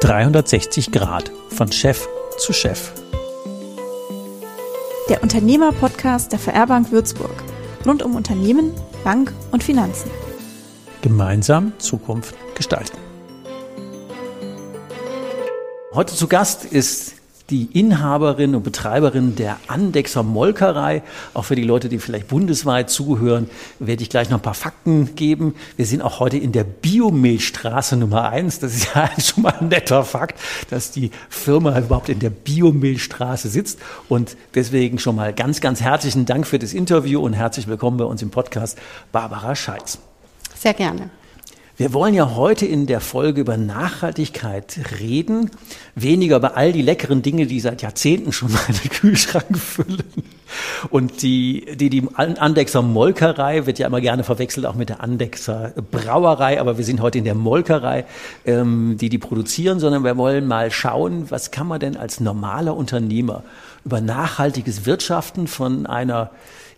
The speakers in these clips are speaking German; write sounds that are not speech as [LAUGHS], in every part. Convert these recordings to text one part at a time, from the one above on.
»360 Grad von Chef zu Chef«. Der Unternehmer-Podcast der VR-Bank Würzburg. Rund um Unternehmen, Bank und Finanzen. Gemeinsam Zukunft gestalten. Heute zu Gast ist die Inhaberin und Betreiberin der Andexer Molkerei. Auch für die Leute, die vielleicht bundesweit zuhören, werde ich gleich noch ein paar Fakten geben. Wir sind auch heute in der Biomilchstraße Nummer eins. Das ist [LAUGHS] ja schon mal ein netter Fakt, dass die Firma überhaupt in der Biomilchstraße sitzt. Und deswegen schon mal ganz, ganz herzlichen Dank für das Interview und herzlich willkommen bei uns im Podcast, Barbara Scheiß. Sehr gerne. Wir wollen ja heute in der Folge über Nachhaltigkeit reden, weniger über all die leckeren Dinge, die seit Jahrzehnten schon [LAUGHS] meinen Kühlschrank füllen. Und die, die, die Andexer Molkerei wird ja immer gerne verwechselt, auch mit der Andexer Brauerei, aber wir sind heute in der Molkerei, ähm, die die produzieren, sondern wir wollen mal schauen, was kann man denn als normaler Unternehmer über nachhaltiges Wirtschaften von einer,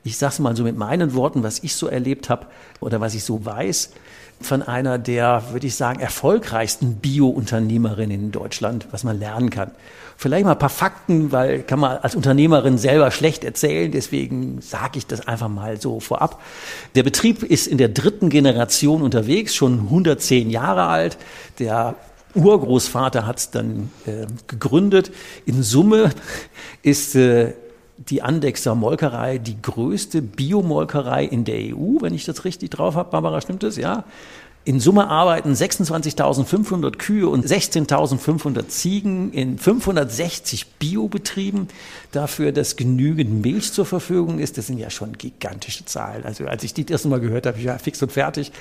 ich sag's mal so mit meinen Worten, was ich so erlebt habe oder was ich so weiß, von einer der, würde ich sagen, erfolgreichsten Bio-Unternehmerinnen in Deutschland, was man lernen kann. Vielleicht mal ein paar Fakten, weil kann man als Unternehmerin selber schlecht erzählen, deswegen sage ich das einfach mal so vorab. Der Betrieb ist in der dritten Generation unterwegs, schon 110 Jahre alt. Der Urgroßvater hat es dann äh, gegründet. In Summe ist äh, die Andexer Molkerei die größte Biomolkerei in der EU, wenn ich das richtig drauf habe. Barbara, stimmt das? Ja. In Summe arbeiten 26.500 Kühe und 16.500 Ziegen in 560 Biobetrieben dafür, dass genügend Milch zur Verfügung ist. Das sind ja schon gigantische Zahlen. Also als ich die das erste Mal gehört habe, ich war fix und fertig.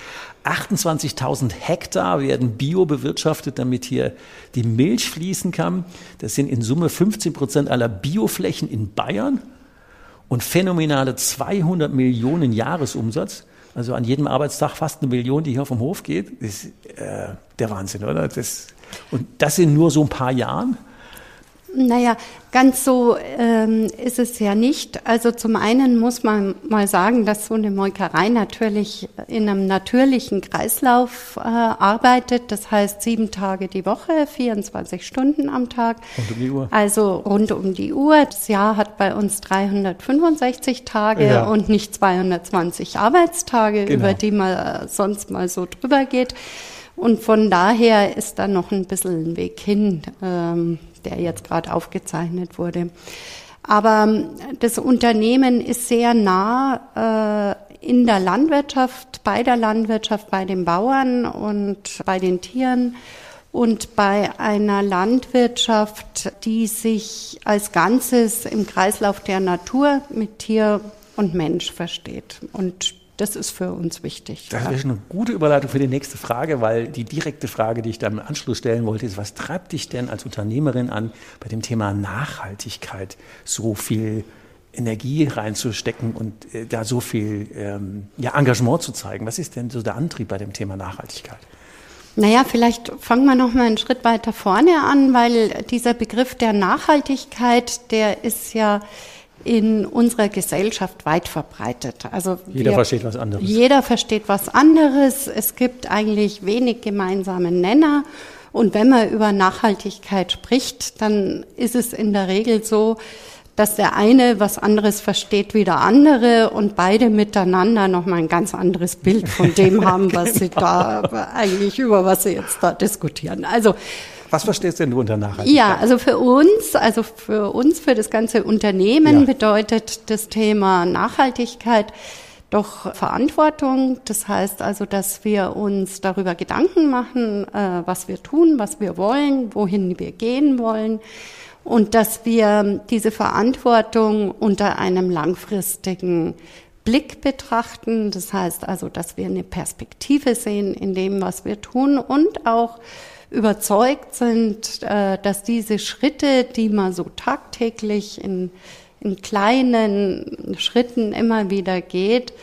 28.000 Hektar werden bio bewirtschaftet, damit hier die Milch fließen kann. Das sind in Summe 15 Prozent aller Bioflächen in Bayern und phänomenale 200 Millionen Jahresumsatz. Also an jedem Arbeitstag fast eine Million, die hier vom Hof geht. Das ist äh, der Wahnsinn, oder? Das, und das in nur so ein paar Jahren. Naja, ganz so ähm, ist es ja nicht. Also zum einen muss man mal sagen, dass so eine Molkerei natürlich in einem natürlichen Kreislauf äh, arbeitet. Das heißt sieben Tage die Woche, 24 Stunden am Tag. Rund um die Uhr. Also rund um die Uhr. Das Jahr hat bei uns 365 Tage ja. und nicht 220 Arbeitstage, genau. über die man äh, sonst mal so drüber geht. Und von daher ist da noch ein bisschen ein Weg hin. Ähm, der jetzt gerade aufgezeichnet wurde. Aber ähm, das Unternehmen ist sehr nah äh, in der Landwirtschaft, bei der Landwirtschaft, bei den Bauern und bei den Tieren und bei einer Landwirtschaft, die sich als Ganzes im Kreislauf der Natur mit Tier und Mensch versteht. Und das ist für uns wichtig. Das ist eine gute Überleitung für die nächste Frage, weil die direkte Frage, die ich dann im Anschluss stellen wollte, ist, was treibt dich denn als Unternehmerin an, bei dem Thema Nachhaltigkeit so viel Energie reinzustecken und äh, da so viel ähm, ja, Engagement zu zeigen? Was ist denn so der Antrieb bei dem Thema Nachhaltigkeit? Naja, vielleicht fangen wir noch mal einen Schritt weiter vorne an, weil dieser Begriff der Nachhaltigkeit, der ist ja in unserer Gesellschaft weit verbreitet. Also jeder wir, versteht was anderes. Jeder versteht was anderes. Es gibt eigentlich wenig gemeinsame Nenner. Und wenn man über Nachhaltigkeit spricht, dann ist es in der Regel so, dass der eine was anderes versteht wie der andere und beide miteinander nochmal ein ganz anderes Bild von dem [LAUGHS] haben, was genau. sie da eigentlich über was sie jetzt da diskutieren. Also was verstehst denn du unter Nachhaltigkeit? Ja, also für uns, also für uns, für das ganze Unternehmen ja. bedeutet das Thema Nachhaltigkeit doch Verantwortung. Das heißt also, dass wir uns darüber Gedanken machen, äh, was wir tun, was wir wollen, wohin wir gehen wollen und dass wir diese Verantwortung unter einem langfristigen Blick betrachten. Das heißt also, dass wir eine Perspektive sehen in dem, was wir tun und auch überzeugt sind, äh, dass diese Schritte, die man so tagtäglich in, in kleinen Schritten immer wieder geht,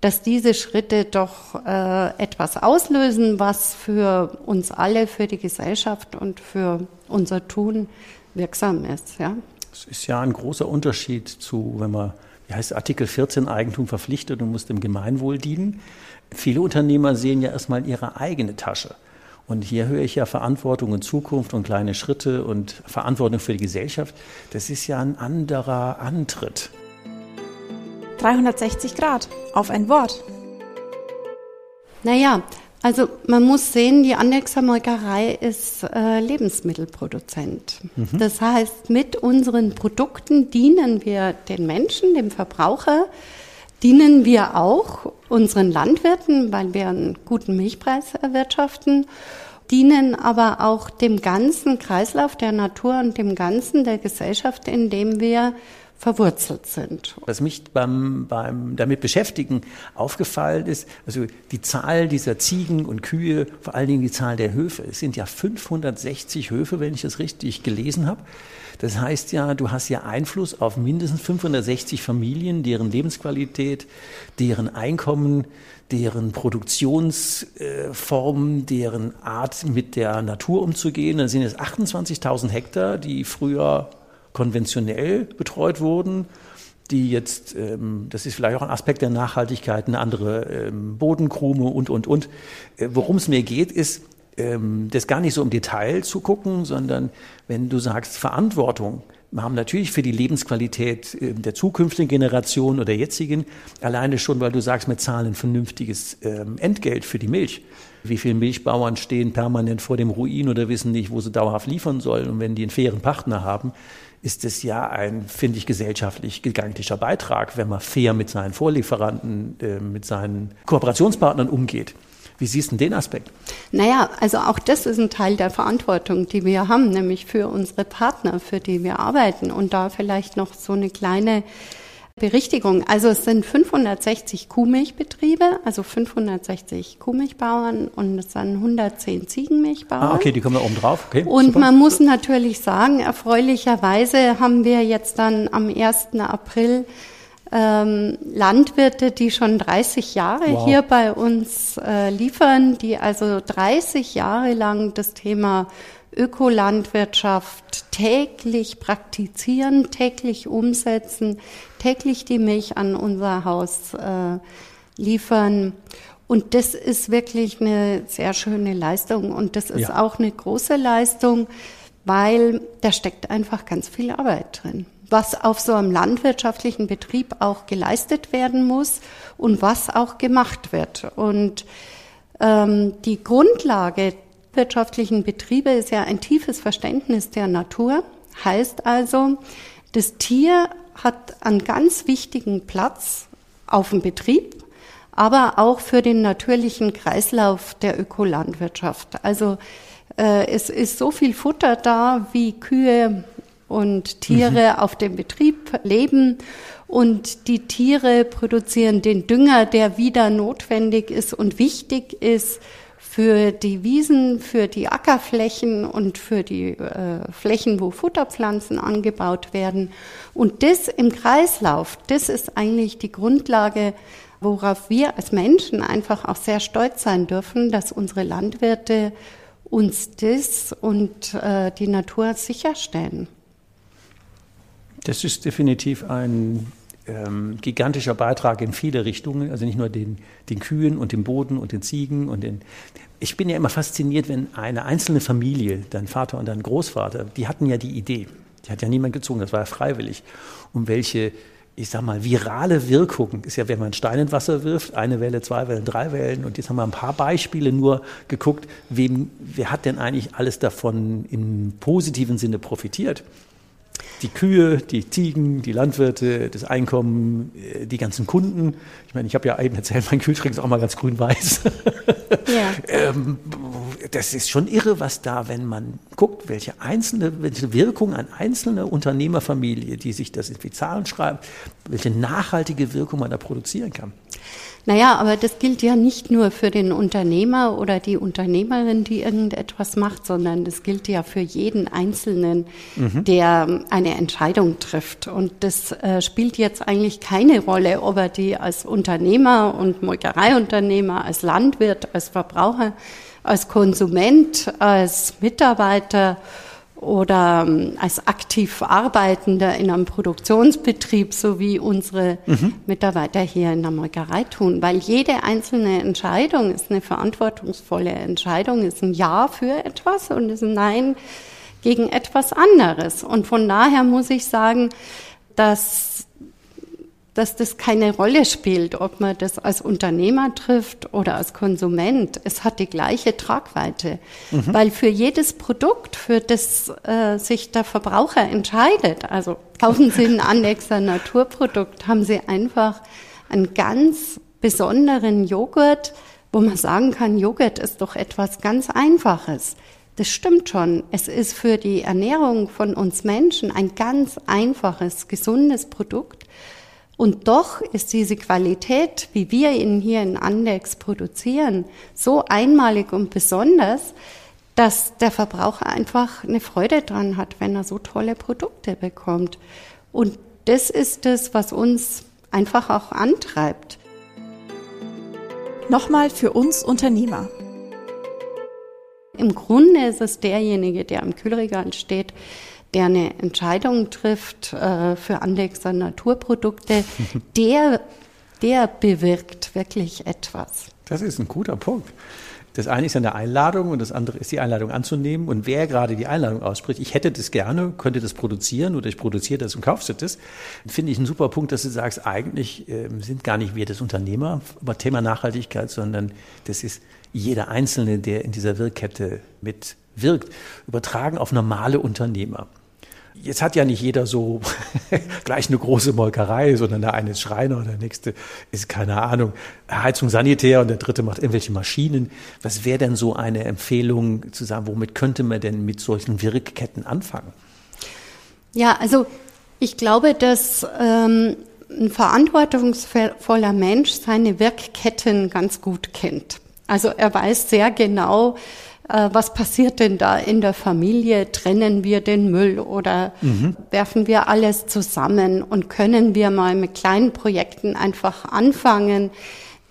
dass diese Schritte doch äh, etwas auslösen, was für uns alle, für die Gesellschaft und für unser Tun wirksam ist. Ja. Es ist ja ein großer Unterschied zu, wenn man wie heißt Artikel 14 Eigentum verpflichtet und muss dem Gemeinwohl dienen. Viele Unternehmer sehen ja erstmal ihre eigene Tasche. Und hier höre ich ja Verantwortung und Zukunft und kleine Schritte und Verantwortung für die Gesellschaft. Das ist ja ein anderer Antritt. 360 Grad auf ein Wort. Naja, also man muss sehen, die Andexer Molkerei ist äh, Lebensmittelproduzent. Mhm. Das heißt, mit unseren Produkten dienen wir den Menschen, dem Verbraucher, dienen wir auch unseren Landwirten, weil wir einen guten Milchpreis erwirtschaften, dienen aber auch dem ganzen Kreislauf der Natur und dem ganzen der Gesellschaft, in dem wir verwurzelt sind. Was mich beim, beim damit beschäftigen aufgefallen ist, also die Zahl dieser Ziegen und Kühe, vor allen Dingen die Zahl der Höfe. Es sind ja 560 Höfe, wenn ich das richtig gelesen habe. Das heißt ja, du hast ja Einfluss auf mindestens 560 Familien, deren Lebensqualität, deren Einkommen, deren Produktionsformen, deren Art mit der Natur umzugehen. Dann sind es 28.000 Hektar, die früher konventionell betreut wurden, die jetzt, ähm, das ist vielleicht auch ein Aspekt der Nachhaltigkeit, eine andere ähm, Bodenkrume und, und, und. Äh, Worum es mir geht, ist, ähm, das gar nicht so im Detail zu gucken, sondern wenn du sagst Verantwortung, haben natürlich für die Lebensqualität äh, der zukünftigen Generation oder jetzigen, alleine schon, weil du sagst, wir zahlen ein vernünftiges ähm, Entgelt für die Milch. Wie viele Milchbauern stehen permanent vor dem Ruin oder wissen nicht, wo sie dauerhaft liefern sollen. Und wenn die einen fairen Partner haben, ist es ja ein, finde ich, gesellschaftlich gigantischer Beitrag, wenn man fair mit seinen Vorlieferanten, äh, mit seinen Kooperationspartnern umgeht. Wie siehst du den Aspekt? Naja, also auch das ist ein Teil der Verantwortung, die wir haben, nämlich für unsere Partner, für die wir arbeiten. Und da vielleicht noch so eine kleine Berichtigung. Also es sind 560 Kuhmilchbetriebe, also 560 Kuhmilchbauern und es sind 110 Ziegenmilchbauern. Ah, okay, die kommen da oben drauf. Okay, und super. man muss natürlich sagen, erfreulicherweise haben wir jetzt dann am 1. April ähm, Landwirte, die schon 30 Jahre wow. hier bei uns äh, liefern, die also 30 Jahre lang das Thema Ökolandwirtschaft täglich praktizieren, täglich umsetzen, täglich die Milch an unser Haus äh, liefern. Und das ist wirklich eine sehr schöne Leistung. Und das ist ja. auch eine große Leistung, weil da steckt einfach ganz viel Arbeit drin. Was auf so einem landwirtschaftlichen Betrieb auch geleistet werden muss und was auch gemacht wird. Und ähm, die Grundlage wirtschaftlichen Betriebe ist ja ein tiefes Verständnis der Natur. Heißt also, das Tier hat einen ganz wichtigen Platz auf dem Betrieb, aber auch für den natürlichen Kreislauf der Ökolandwirtschaft. Also äh, es ist so viel Futter da, wie Kühe und Tiere mhm. auf dem Betrieb leben. Und die Tiere produzieren den Dünger, der wieder notwendig ist und wichtig ist für die Wiesen, für die Ackerflächen und für die äh, Flächen, wo Futterpflanzen angebaut werden. Und das im Kreislauf, das ist eigentlich die Grundlage, worauf wir als Menschen einfach auch sehr stolz sein dürfen, dass unsere Landwirte uns das und äh, die Natur sicherstellen. Das ist definitiv ein ähm, gigantischer Beitrag in viele Richtungen, also nicht nur den, den Kühen und dem Boden und den Ziegen und den. Ich bin ja immer fasziniert, wenn eine einzelne Familie, dein Vater und dein Großvater, die hatten ja die Idee, die hat ja niemand gezogen, das war ja freiwillig, um welche ich sag mal, virale Wirkung ist ja, wenn man Stein in Wasser wirft, eine Welle, zwei Wellen, drei Wellen. Und jetzt haben wir ein paar Beispiele nur geguckt, wem, wer hat denn eigentlich alles davon im positiven Sinne profitiert? Die Kühe, die Ziegen, die Landwirte, das Einkommen, äh, die ganzen Kunden. Ich meine, ich habe ja eben erzählt, mein Kühlschrank ist auch mal ganz grün-weiß. Ja. [LAUGHS] ähm, das ist schon irre, was da, wenn man guckt, welche einzelne, welche Wirkung an einzelne Unternehmerfamilie, die sich das in die Zahlen schreibt, welche nachhaltige Wirkung man da produzieren kann. Naja, aber das gilt ja nicht nur für den Unternehmer oder die Unternehmerin, die irgendetwas macht, sondern das gilt ja für jeden Einzelnen, mhm. der eine Entscheidung trifft. Und das äh, spielt jetzt eigentlich keine Rolle, ob er die als Unternehmer und Molkereiunternehmer, als Landwirt, als Verbraucher, als Konsument, als Mitarbeiter oder ähm, als aktiv Arbeitender in einem Produktionsbetrieb, so wie unsere mhm. Mitarbeiter hier in der Molkerei tun. Weil jede einzelne Entscheidung ist eine verantwortungsvolle Entscheidung, ist ein Ja für etwas und ist ein Nein gegen etwas anderes. Und von daher muss ich sagen, dass dass das keine Rolle spielt, ob man das als Unternehmer trifft oder als Konsument. Es hat die gleiche Tragweite, mhm. weil für jedes Produkt, für das äh, sich der Verbraucher entscheidet, also kaufen Sie ein Annexer Naturprodukt, haben Sie einfach einen ganz besonderen Joghurt, wo man sagen kann, Joghurt ist doch etwas ganz Einfaches. Das stimmt schon. Es ist für die Ernährung von uns Menschen ein ganz einfaches, gesundes Produkt. Und doch ist diese Qualität, wie wir ihn hier in Andex produzieren, so einmalig und besonders, dass der Verbraucher einfach eine Freude dran hat, wenn er so tolle Produkte bekommt. Und das ist es, was uns einfach auch antreibt. Nochmal für uns Unternehmer. Im Grunde ist es derjenige, der am Kühlregal steht, der eine Entscheidung trifft äh, für Andexer Naturprodukte, [LAUGHS] der, der bewirkt wirklich etwas. Das ist ein guter Punkt. Das eine ist eine Einladung und das andere ist die Einladung anzunehmen. Und wer gerade die Einladung ausspricht, ich hätte das gerne, könnte das produzieren oder ich produziere das und kaufst das, finde ich einen super Punkt, dass du sagst, eigentlich äh, sind gar nicht wir das Unternehmer über Thema Nachhaltigkeit, sondern das ist jeder Einzelne, der in dieser Wirkkette mitwirkt, übertragen auf normale Unternehmer. Jetzt hat ja nicht jeder so [LAUGHS] gleich eine große Molkerei, sondern der eine ist Schreiner, der nächste ist, keine Ahnung, Heizung Sanitär und der dritte macht irgendwelche Maschinen. Was wäre denn so eine Empfehlung zu sagen, womit könnte man denn mit solchen Wirkketten anfangen? Ja, also ich glaube, dass ähm, ein verantwortungsvoller Mensch seine Wirkketten ganz gut kennt. Also er weiß sehr genau, äh, was passiert denn da in der Familie? Trennen wir den Müll oder mhm. werfen wir alles zusammen und können wir mal mit kleinen Projekten einfach anfangen?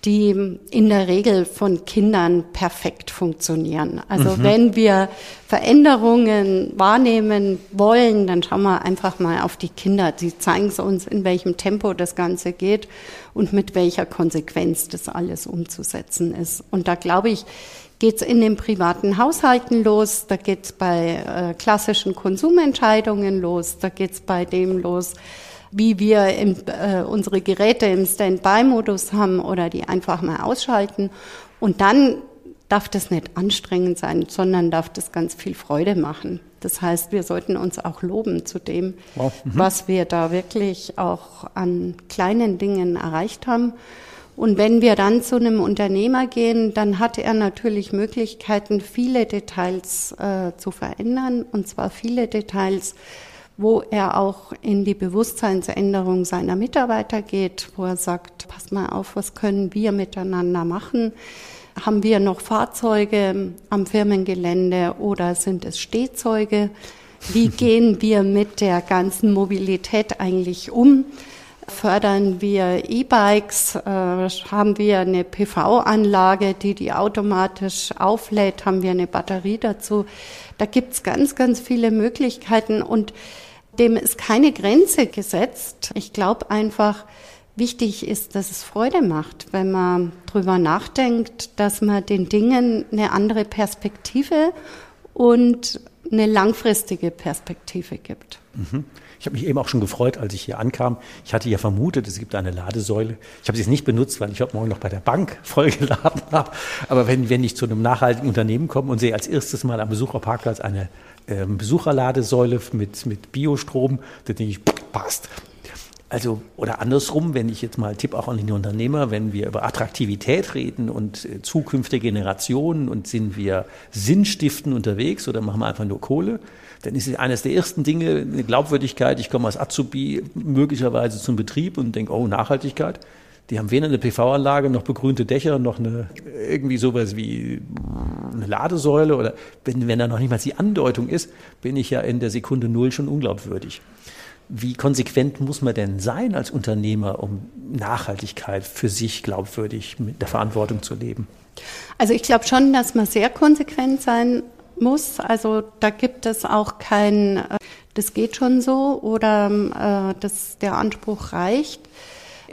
die in der Regel von Kindern perfekt funktionieren. Also mhm. wenn wir Veränderungen wahrnehmen wollen, dann schauen wir einfach mal auf die Kinder. Sie zeigen es uns, in welchem Tempo das Ganze geht und mit welcher Konsequenz das alles umzusetzen ist. Und da glaube ich, geht es in den privaten Haushalten los, da geht es bei äh, klassischen Konsumentscheidungen los, da geht es bei dem los, wie wir im, äh, unsere Geräte im Standby-Modus haben oder die einfach mal ausschalten. Und dann darf das nicht anstrengend sein, sondern darf das ganz viel Freude machen. Das heißt, wir sollten uns auch loben zu dem, wow. mhm. was wir da wirklich auch an kleinen Dingen erreicht haben. Und wenn wir dann zu einem Unternehmer gehen, dann hat er natürlich Möglichkeiten, viele Details äh, zu verändern, und zwar viele Details, wo er auch in die Bewusstseinsänderung seiner Mitarbeiter geht, wo er sagt, pass mal auf, was können wir miteinander machen? Haben wir noch Fahrzeuge am Firmengelände oder sind es Stehzeuge? Wie [LAUGHS] gehen wir mit der ganzen Mobilität eigentlich um? Fördern wir E-Bikes, äh, haben wir eine PV-Anlage, die die automatisch auflädt, haben wir eine Batterie dazu. Da gibt's ganz, ganz viele Möglichkeiten und dem ist keine Grenze gesetzt. Ich glaube einfach, wichtig ist, dass es Freude macht, wenn man drüber nachdenkt, dass man den Dingen eine andere Perspektive und eine langfristige Perspektive gibt. Mhm. Ich habe mich eben auch schon gefreut, als ich hier ankam. Ich hatte ja vermutet, es gibt eine Ladesäule. Ich habe sie jetzt nicht benutzt, weil ich heute Morgen noch bei der Bank [LAUGHS] vollgeladen habe. Aber wenn, wenn ich zu einem nachhaltigen Unternehmen komme und sehe als erstes mal am Besucherparkplatz eine äh, Besucherladesäule mit, mit Biostrom, dann denke ich, passt. Also, oder andersrum, wenn ich jetzt mal Tipp auch an den Unternehmer, wenn wir über Attraktivität reden und äh, zukünftige Generationen und sind wir sinnstiften unterwegs oder machen wir einfach nur Kohle, dann ist es eines der ersten Dinge eine Glaubwürdigkeit. Ich komme als Azubi möglicherweise zum Betrieb und denke, oh, Nachhaltigkeit. Die haben weder eine PV-Anlage noch begrünte Dächer noch eine irgendwie sowas wie eine Ladesäule oder wenn, wenn da noch nicht mal die Andeutung ist, bin ich ja in der Sekunde Null schon unglaubwürdig. Wie konsequent muss man denn sein als Unternehmer, um Nachhaltigkeit für sich glaubwürdig mit der Verantwortung zu leben? Also ich glaube schon, dass man sehr konsequent sein muss. Also da gibt es auch kein, äh, das geht schon so oder äh, das, der Anspruch reicht.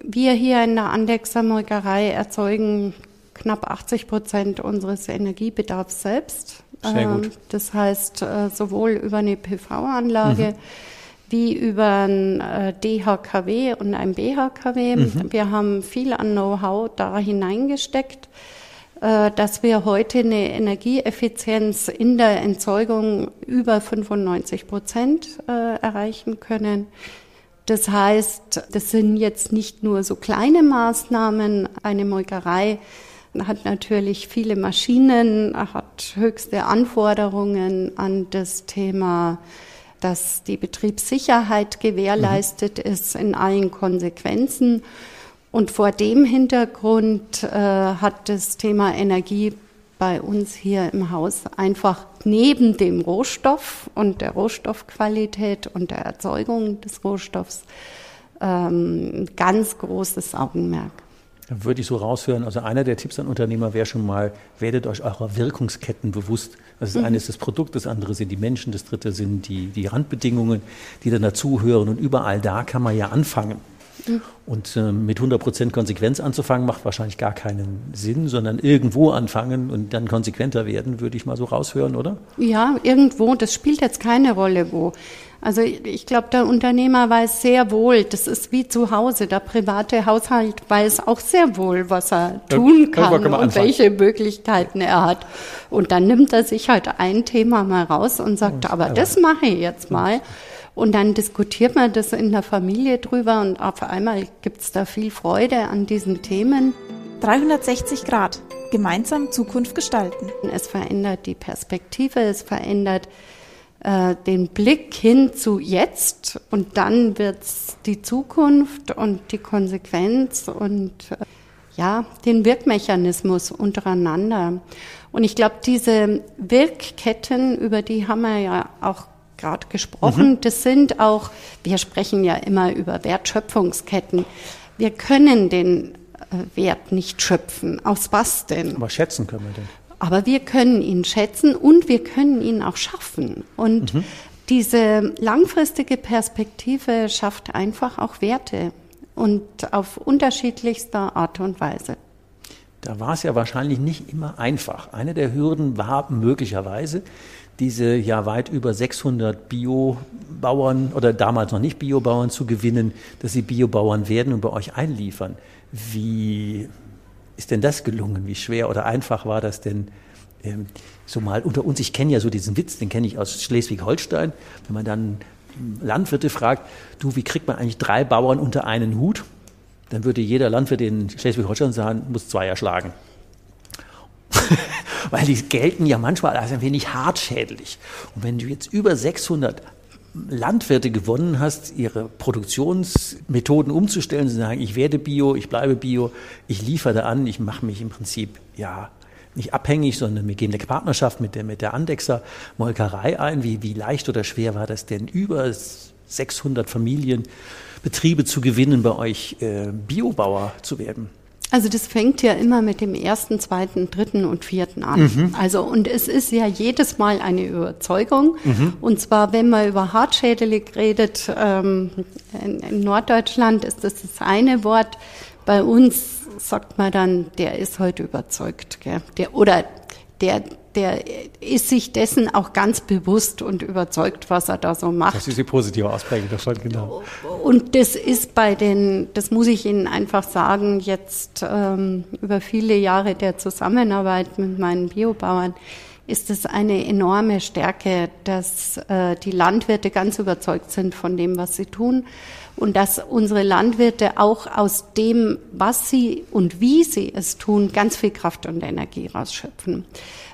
Wir hier in der Andexer Molkerei erzeugen knapp 80 Prozent unseres Energiebedarfs selbst. Sehr gut. Ähm, das heißt, äh, sowohl über eine PV-Anlage mhm. wie über ein äh, DHKW und ein BHKW. Mhm. Wir haben viel an Know-how da hineingesteckt, dass wir heute eine Energieeffizienz in der Entzeugung über 95 Prozent erreichen können. Das heißt, das sind jetzt nicht nur so kleine Maßnahmen. Eine Molkerei hat natürlich viele Maschinen, hat höchste Anforderungen an das Thema, dass die Betriebssicherheit gewährleistet mhm. ist in allen Konsequenzen. Und vor dem Hintergrund äh, hat das Thema Energie bei uns hier im Haus einfach neben dem Rohstoff und der Rohstoffqualität und der Erzeugung des Rohstoffs ähm, ganz großes Augenmerk. Da würde ich so raushören, also einer der Tipps an Unternehmer wäre schon mal, werdet euch eurer Wirkungsketten bewusst. Das ist mhm. das Produkt, das andere sind die Menschen, das dritte sind die, die Randbedingungen, die dann dazuhören und überall da kann man ja anfangen. Mhm. Und äh, mit 100% Konsequenz anzufangen, macht wahrscheinlich gar keinen Sinn, sondern irgendwo anfangen und dann konsequenter werden, würde ich mal so raushören, oder? Ja, irgendwo, das spielt jetzt keine Rolle, wo. Also ich glaube, der Unternehmer weiß sehr wohl, das ist wie zu Hause, der private Haushalt weiß auch sehr wohl, was er tun kann und anfangen. welche Möglichkeiten er hat. Und dann nimmt er sich halt ein Thema mal raus und sagt, aber das mache ich jetzt mal. Und dann diskutiert man das in der Familie drüber und auf einmal gibt es da viel Freude an diesen Themen. 360 Grad. Gemeinsam Zukunft gestalten. Es verändert die Perspektive, es verändert äh, den Blick hin zu jetzt und dann wird's die Zukunft und die Konsequenz und äh, ja, den Wirkmechanismus untereinander. Und ich glaube, diese Wirkketten, über die haben wir ja auch gerade gesprochen, mhm. das sind auch, wir sprechen ja immer über Wertschöpfungsketten. Wir können den äh, Wert nicht schöpfen. Aus was denn? Aber schätzen können wir den. Aber wir können ihn schätzen und wir können ihn auch schaffen. Und mhm. diese langfristige Perspektive schafft einfach auch Werte und auf unterschiedlichster Art und Weise. Da war es ja wahrscheinlich nicht immer einfach. Eine der Hürden war möglicherweise, diese ja weit über 600 Biobauern oder damals noch nicht Biobauern zu gewinnen, dass sie Biobauern werden und bei euch einliefern. Wie ist denn das gelungen? Wie schwer oder einfach war das denn? Ähm, so mal unter uns, ich kenne ja so diesen Witz, den kenne ich aus Schleswig-Holstein, wenn man dann Landwirte fragt, du, wie kriegt man eigentlich drei Bauern unter einen Hut? Dann würde jeder Landwirt in Schleswig-Holstein sagen, muss zwei erschlagen. [LAUGHS] Weil die gelten ja manchmal als ein wenig hartschädlich. Und wenn du jetzt über 600 Landwirte gewonnen hast, ihre Produktionsmethoden umzustellen, zu sagen, ich werde Bio, ich bleibe Bio, ich liefere an, ich mache mich im Prinzip ja nicht abhängig, sondern wir gehen eine Partnerschaft mit der, mit der Andexer Molkerei ein. Wie, wie leicht oder schwer war das denn, über 600 Familienbetriebe zu gewinnen, bei euch äh, Biobauer zu werden? Also das fängt ja immer mit dem ersten, zweiten, dritten und vierten an. Mhm. Also und es ist ja jedes Mal eine Überzeugung. Mhm. Und zwar, wenn man über Hartschädelig redet, ähm, in, in, Norddeutschland ist das das eine Wort. Bei uns sagt man dann, der ist heute überzeugt, gell? Der oder der der ist sich dessen auch ganz bewusst und überzeugt, was er da so macht. Das ist die positive Ausprägung davon, genau. Und das ist bei den, das muss ich Ihnen einfach sagen, jetzt ähm, über viele Jahre der Zusammenarbeit mit meinen Biobauern, ist es eine enorme Stärke, dass äh, die Landwirte ganz überzeugt sind von dem, was sie tun und dass unsere Landwirte auch aus dem, was sie und wie sie es tun, ganz viel Kraft und Energie rausschöpfen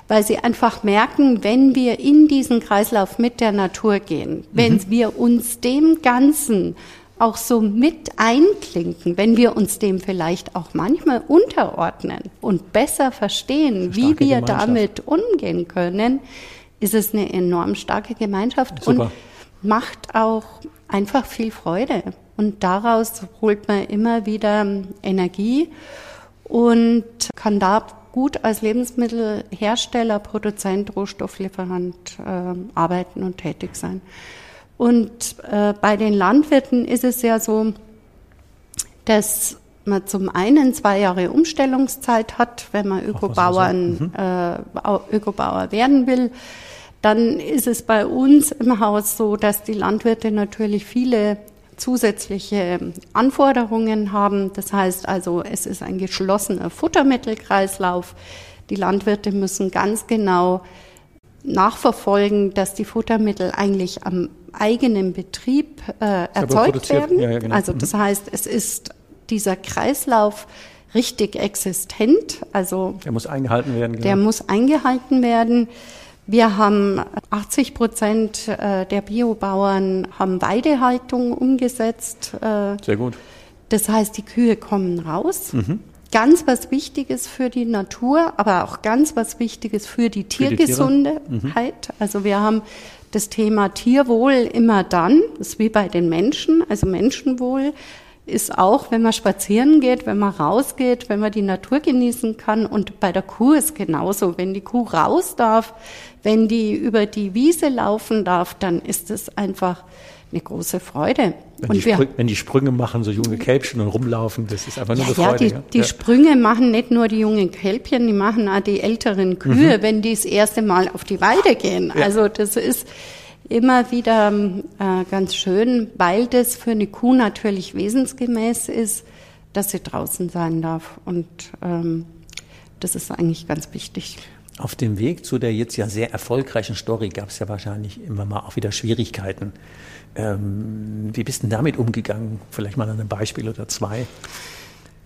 weil sie einfach merken, wenn wir in diesen Kreislauf mit der Natur gehen, wenn mhm. wir uns dem Ganzen auch so mit einklinken, wenn wir uns dem vielleicht auch manchmal unterordnen und besser verstehen, wie wir damit umgehen können, ist es eine enorm starke Gemeinschaft Super. und macht auch einfach viel Freude. Und daraus holt man immer wieder Energie und kann da gut als Lebensmittelhersteller, Produzent, Rohstofflieferant äh, arbeiten und tätig sein. Und äh, bei den Landwirten ist es ja so, dass man zum einen zwei Jahre Umstellungszeit hat, wenn man Ökobauern, mhm. äh, Ökobauer werden will. Dann ist es bei uns im Haus so, dass die Landwirte natürlich viele zusätzliche Anforderungen haben. Das heißt also, es ist ein geschlossener Futtermittelkreislauf. Die Landwirte müssen ganz genau nachverfolgen, dass die Futtermittel eigentlich am eigenen Betrieb äh, erzeugt werden. Ja, ja, genau. Also das mhm. heißt, es ist dieser Kreislauf richtig existent. Also der muss eingehalten werden. Genau. Der muss eingehalten werden. Wir haben 80 Prozent äh, der Biobauern haben Weidehaltung umgesetzt. Äh, Sehr gut. Das heißt, die Kühe kommen raus. Mhm. Ganz was Wichtiges für die Natur, aber auch ganz was Wichtiges für die Tiergesundheit. Mhm. Also wir haben das Thema Tierwohl immer dann, das ist wie bei den Menschen, also Menschenwohl ist auch, wenn man spazieren geht, wenn man rausgeht, wenn man die Natur genießen kann. Und bei der Kuh ist genauso. Wenn die Kuh raus darf, wenn die über die Wiese laufen darf, dann ist es einfach eine große Freude. Wenn, und die, wir, wenn die Sprünge machen, so junge Kälbchen und rumlaufen, das ist einfach nur ja, eine Freude. Ja, die, die ja. Sprünge machen nicht nur die jungen Kälbchen, die machen auch die älteren Kühe, mhm. wenn die das erste Mal auf die Weide gehen. Also das ist immer wieder äh, ganz schön, weil das für eine Kuh natürlich wesensgemäß ist, dass sie draußen sein darf. Und ähm, das ist eigentlich ganz wichtig. Auf dem Weg zu der jetzt ja sehr erfolgreichen Story gab es ja wahrscheinlich immer mal auch wieder Schwierigkeiten. Ähm, wie bist du damit umgegangen? Vielleicht mal ein Beispiel oder zwei.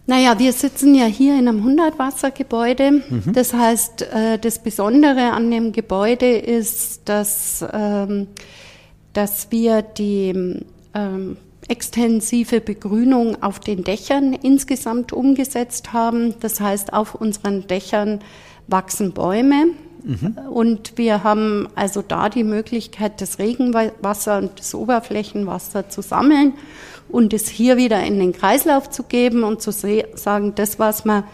Naja, wir sitzen ja hier in einem 100-Wasser-Gebäude. Mhm. Das heißt, äh, das Besondere an dem Gebäude ist, dass, ähm, dass wir die ähm, extensive Begrünung auf den Dächern insgesamt umgesetzt haben. Das heißt, auf unseren Dächern wachsen Bäume. Mhm. Und wir haben also da die Möglichkeit, das Regenwasser und das Oberflächenwasser zu sammeln und es hier wieder in den Kreislauf zu geben und zu sagen, das, was man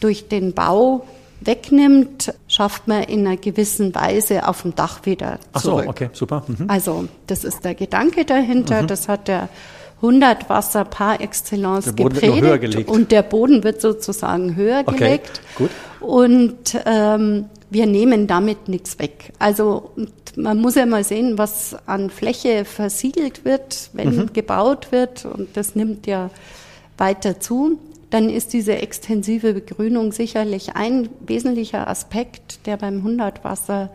durch den Bau wegnimmt, schafft man in einer gewissen Weise auf dem Dach wieder zurück. Ach so, okay, super. Mhm. Also das ist der Gedanke dahinter. Mhm. Das hat der 100 Wasser par excellence der Boden gepredigt und der Boden wird sozusagen höher okay, gelegt. Gut. Und ähm, wir nehmen damit nichts weg. Also man muss ja mal sehen, was an Fläche versiegelt wird, wenn mhm. gebaut wird und das nimmt ja weiter zu. Dann ist diese extensive Begrünung sicherlich ein wesentlicher Aspekt, der beim 100 Wasser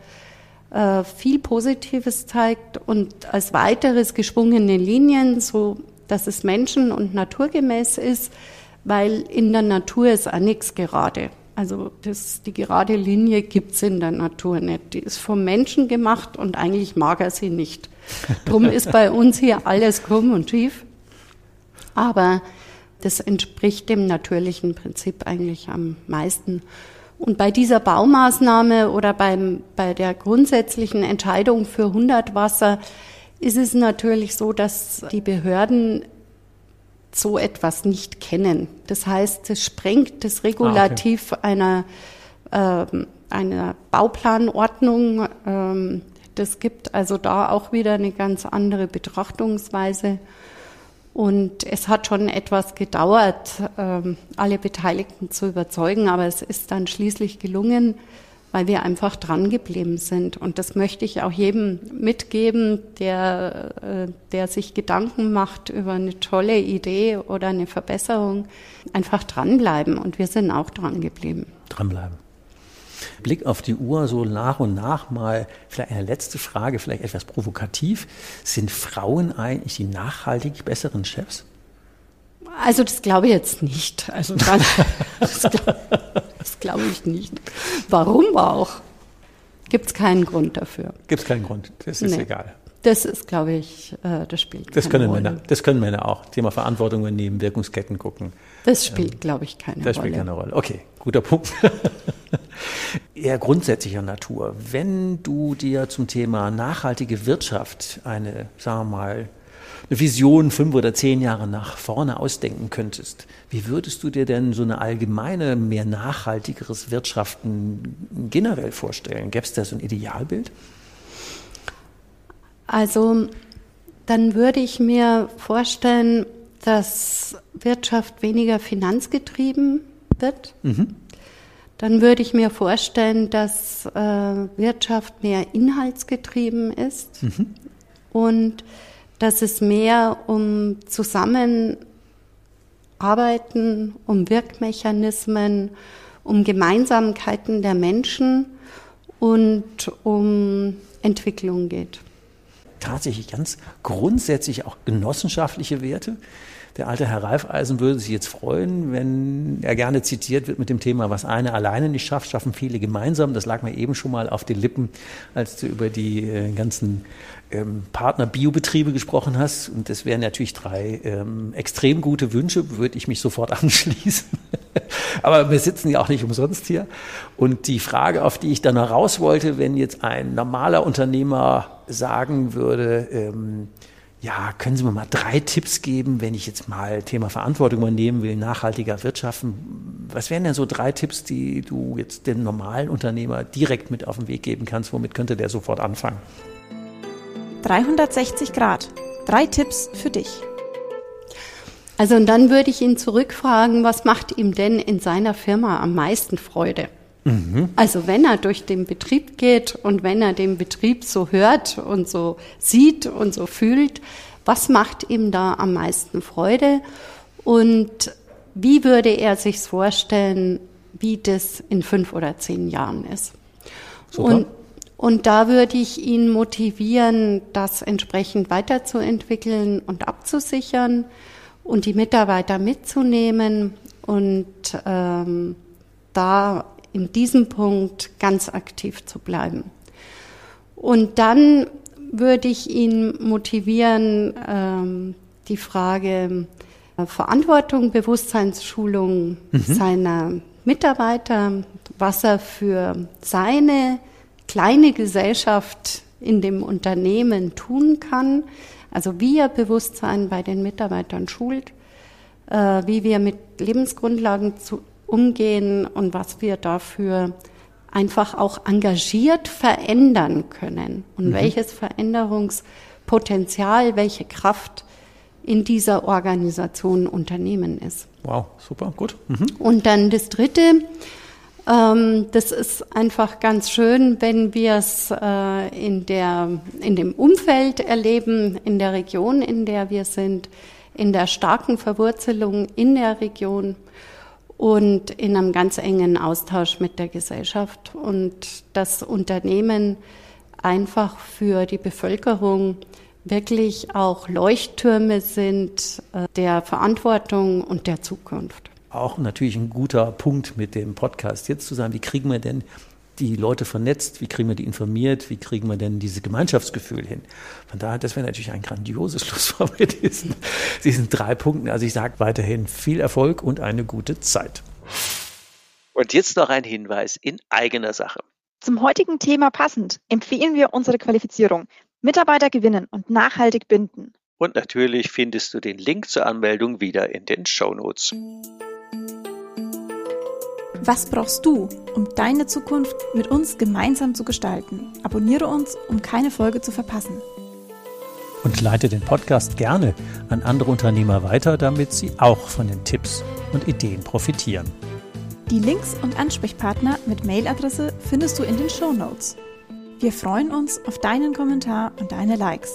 äh, viel Positives zeigt und als weiteres geschwungene Linien, so dass es menschen- und naturgemäß ist, weil in der Natur ist auch nichts gerade. Also das, die gerade Linie gibt's in der Natur nicht. Die ist vom Menschen gemacht und eigentlich mag er sie nicht. Drum [LAUGHS] ist bei uns hier alles krumm und schief. Aber das entspricht dem natürlichen Prinzip eigentlich am meisten. Und bei dieser Baumaßnahme oder beim, bei der grundsätzlichen Entscheidung für 100 Wasser ist es natürlich so, dass die Behörden so etwas nicht kennen. Das heißt, es sprengt das Regulativ ah, okay. einer, äh, einer Bauplanordnung. Ähm, das gibt also da auch wieder eine ganz andere Betrachtungsweise. Und es hat schon etwas gedauert, ähm, alle Beteiligten zu überzeugen, aber es ist dann schließlich gelungen, weil wir einfach dran geblieben sind. Und das möchte ich auch jedem mitgeben, der, äh, der sich Gedanken macht über eine tolle Idee oder eine Verbesserung. Einfach dranbleiben. Und wir sind auch dran geblieben. Dranbleiben. Blick auf die Uhr so nach und nach mal, vielleicht eine letzte Frage, vielleicht etwas provokativ. Sind Frauen eigentlich die nachhaltig besseren Chefs? Also das glaube ich jetzt nicht. Also dann, [LAUGHS] das glaube glaub ich nicht. Warum auch? Gibt es keinen Grund dafür. Gibt es keinen Grund, das ist nee. egal. Das ist, glaube ich, äh, das spielt das keine können Rolle. Männer, Das können Männer auch. Thema Verantwortung übernehmen, Wirkungsketten gucken. Das spielt, ähm, glaube ich, keine das Rolle. Das spielt keine Rolle. Okay, guter Punkt. [LAUGHS] Eher grundsätzlicher Natur. Wenn du dir zum Thema nachhaltige Wirtschaft eine, sagen wir mal, eine Vision fünf oder zehn Jahre nach vorne ausdenken könntest, wie würdest du dir denn so eine allgemeine, mehr nachhaltigeres Wirtschaften generell vorstellen? Gäbe es da so ein Idealbild? Also dann würde ich mir vorstellen, dass Wirtschaft weniger finanzgetrieben wird. Mhm. Dann würde ich mir vorstellen, dass äh, Wirtschaft mehr inhaltsgetrieben ist mhm. und dass es mehr um Zusammenarbeiten, um Wirkmechanismen, um Gemeinsamkeiten der Menschen und um Entwicklung geht tatsächlich ganz grundsätzlich auch genossenschaftliche Werte. Der alte Herr Reifeisen würde sich jetzt freuen, wenn er gerne zitiert wird mit dem Thema, was eine alleine nicht schafft, schaffen viele gemeinsam. Das lag mir eben schon mal auf den Lippen, als du über die äh, ganzen ähm, Partner-Biobetriebe gesprochen hast. Und das wären natürlich drei ähm, extrem gute Wünsche, würde ich mich sofort [LAUGHS] anschließen. Aber wir sitzen ja auch nicht umsonst hier. Und die Frage, auf die ich dann heraus wollte, wenn jetzt ein normaler Unternehmer sagen würde, ähm, ja, können Sie mir mal drei Tipps geben, wenn ich jetzt mal Thema Verantwortung übernehmen will, nachhaltiger wirtschaften? Was wären denn so drei Tipps, die du jetzt dem normalen Unternehmer direkt mit auf den Weg geben kannst? Womit könnte der sofort anfangen? 360 Grad. Drei Tipps für dich. Also und dann würde ich ihn zurückfragen, was macht ihm denn in seiner Firma am meisten Freude? Mhm. Also wenn er durch den Betrieb geht und wenn er den Betrieb so hört und so sieht und so fühlt, was macht ihm da am meisten Freude und wie würde er sich vorstellen, wie das in fünf oder zehn Jahren ist? Super. Und, und da würde ich ihn motivieren, das entsprechend weiterzuentwickeln und abzusichern und die Mitarbeiter mitzunehmen und ähm, da in diesem Punkt ganz aktiv zu bleiben. Und dann würde ich ihn motivieren, ähm, die Frage äh, Verantwortung, Bewusstseinsschulung mhm. seiner Mitarbeiter, was er für seine kleine Gesellschaft in dem Unternehmen tun kann, also wie er Bewusstsein bei den Mitarbeitern schult, äh, wie wir mit Lebensgrundlagen zu, umgehen und was wir dafür einfach auch engagiert verändern können und mhm. welches Veränderungspotenzial, welche Kraft in dieser Organisation Unternehmen ist. Wow, super, gut. Mhm. Und dann das Dritte, ähm, das ist einfach ganz schön, wenn wir es äh, in, in dem Umfeld erleben, in der Region, in der wir sind, in der starken Verwurzelung in der Region und in einem ganz engen Austausch mit der Gesellschaft und das Unternehmen einfach für die Bevölkerung wirklich auch Leuchttürme sind äh, der Verantwortung und der Zukunft. Auch natürlich ein guter Punkt mit dem Podcast jetzt zu sagen, wie kriegen wir denn die Leute vernetzt, wie kriegen wir die informiert, wie kriegen wir denn dieses Gemeinschaftsgefühl hin. Von daher, das wäre natürlich ein grandioses [LAUGHS] Schlusswort mit diesen, diesen drei Punkten. Also ich sage weiterhin viel Erfolg und eine gute Zeit. Und jetzt noch ein Hinweis in eigener Sache. Zum heutigen Thema passend empfehlen wir unsere Qualifizierung Mitarbeiter gewinnen und nachhaltig binden. Und natürlich findest du den Link zur Anmeldung wieder in den Show Notes. Was brauchst du, um deine Zukunft mit uns gemeinsam zu gestalten? Abonniere uns, um keine Folge zu verpassen. Und leite den Podcast gerne an andere Unternehmer weiter, damit sie auch von den Tipps und Ideen profitieren. Die Links und Ansprechpartner mit Mailadresse findest du in den Show Notes. Wir freuen uns auf deinen Kommentar und deine Likes.